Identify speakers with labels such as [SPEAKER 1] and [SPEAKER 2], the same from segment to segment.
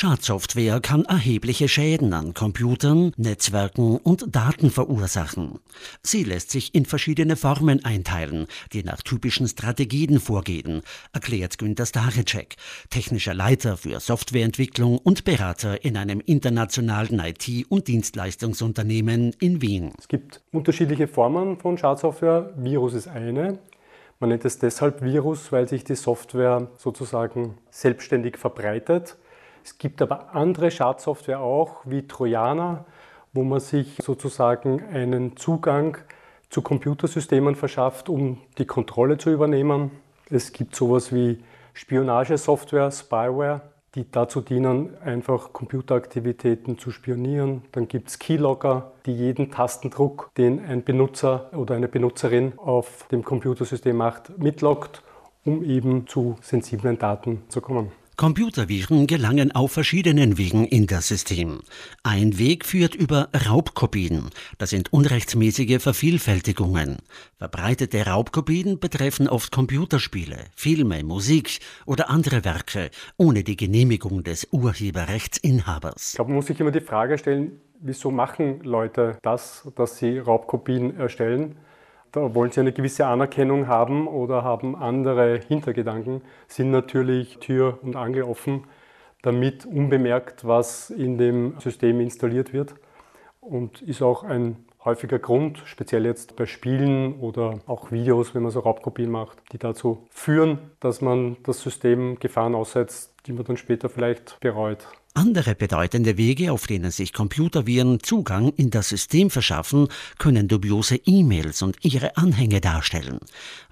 [SPEAKER 1] Schadsoftware kann erhebliche Schäden an Computern, Netzwerken und Daten verursachen. Sie lässt sich in verschiedene Formen einteilen, die nach typischen Strategien vorgehen, erklärt Günter Staricek, technischer Leiter für Softwareentwicklung und Berater in einem internationalen IT- und Dienstleistungsunternehmen in Wien.
[SPEAKER 2] Es gibt unterschiedliche Formen von Schadsoftware. Virus ist eine. Man nennt es deshalb Virus, weil sich die Software sozusagen selbstständig verbreitet. Es gibt aber andere Schadsoftware auch, wie Trojaner, wo man sich sozusagen einen Zugang zu Computersystemen verschafft, um die Kontrolle zu übernehmen. Es gibt sowas wie Spionagesoftware, Spyware, die dazu dienen, einfach Computeraktivitäten zu spionieren. Dann gibt es Keylogger, die jeden Tastendruck, den ein Benutzer oder eine Benutzerin auf dem Computersystem macht, mitloggt, um eben zu sensiblen Daten zu kommen.
[SPEAKER 1] Computerviren gelangen auf verschiedenen Wegen in das System. Ein Weg führt über Raubkopien. Das sind unrechtsmäßige Vervielfältigungen. Verbreitete Raubkopien betreffen oft Computerspiele, Filme, Musik oder andere Werke ohne die Genehmigung des Urheberrechtsinhabers.
[SPEAKER 2] Ich glaube, man muss sich immer die Frage stellen, wieso machen Leute das, dass sie Raubkopien erstellen? Da wollen sie eine gewisse Anerkennung haben oder haben andere Hintergedanken, sind natürlich Tür und Angel offen, damit unbemerkt was in dem System installiert wird und ist auch ein häufiger Grund, speziell jetzt bei Spielen oder auch Videos, wenn man so Raubkopien macht, die dazu führen, dass man das System Gefahren aussetzt, die man dann später vielleicht bereut.
[SPEAKER 1] Andere bedeutende Wege, auf denen sich Computerviren Zugang in das System verschaffen, können dubiose E-Mails und ihre Anhänge darstellen.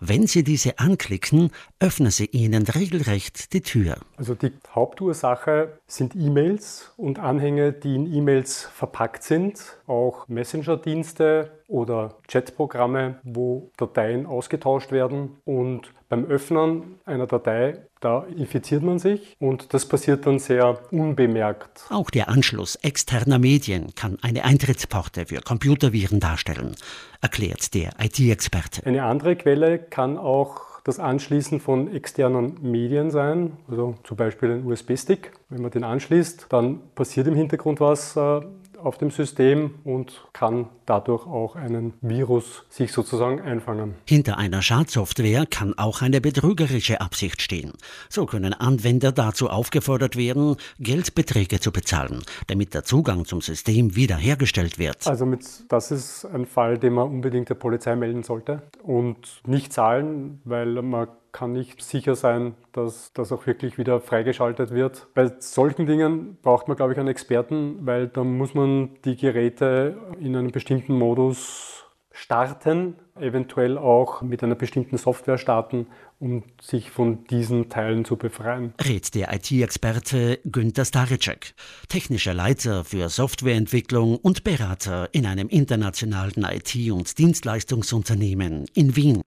[SPEAKER 1] Wenn Sie diese anklicken, öffnen sie Ihnen regelrecht die Tür.
[SPEAKER 2] Also die Hauptursache sind E-Mails und Anhänge, die in E-Mails verpackt sind, auch Messenger-Dienste oder Chatprogramme, wo Dateien ausgetauscht werden und beim Öffnen einer Datei, da infiziert man sich und das passiert dann sehr unbemerkt.
[SPEAKER 1] Auch der Anschluss externer Medien kann eine Eintrittsporte für Computerviren darstellen, erklärt der IT-Experte.
[SPEAKER 2] Eine andere Quelle kann auch das Anschließen von externen Medien sein, also zum Beispiel ein USB-Stick. Wenn man den anschließt, dann passiert im Hintergrund was äh, auf dem System und kann dadurch auch einen Virus sich sozusagen einfangen.
[SPEAKER 1] Hinter einer Schadsoftware kann auch eine betrügerische Absicht stehen. So können Anwender dazu aufgefordert werden, Geldbeträge zu bezahlen, damit der Zugang zum System wiederhergestellt wird.
[SPEAKER 2] Also mit, das ist ein Fall, den man unbedingt der Polizei melden sollte und nicht zahlen, weil man kann nicht sicher sein, dass das auch wirklich wieder freigeschaltet wird. Bei solchen Dingen braucht man, glaube ich, einen Experten, weil da muss man die Geräte in einem bestimmten Modus starten, eventuell auch mit einer bestimmten Software starten, um sich von diesen Teilen zu befreien.
[SPEAKER 1] Rät der IT-Experte Günter Staricek, technischer Leiter für Softwareentwicklung und Berater in einem internationalen IT- und Dienstleistungsunternehmen in Wien.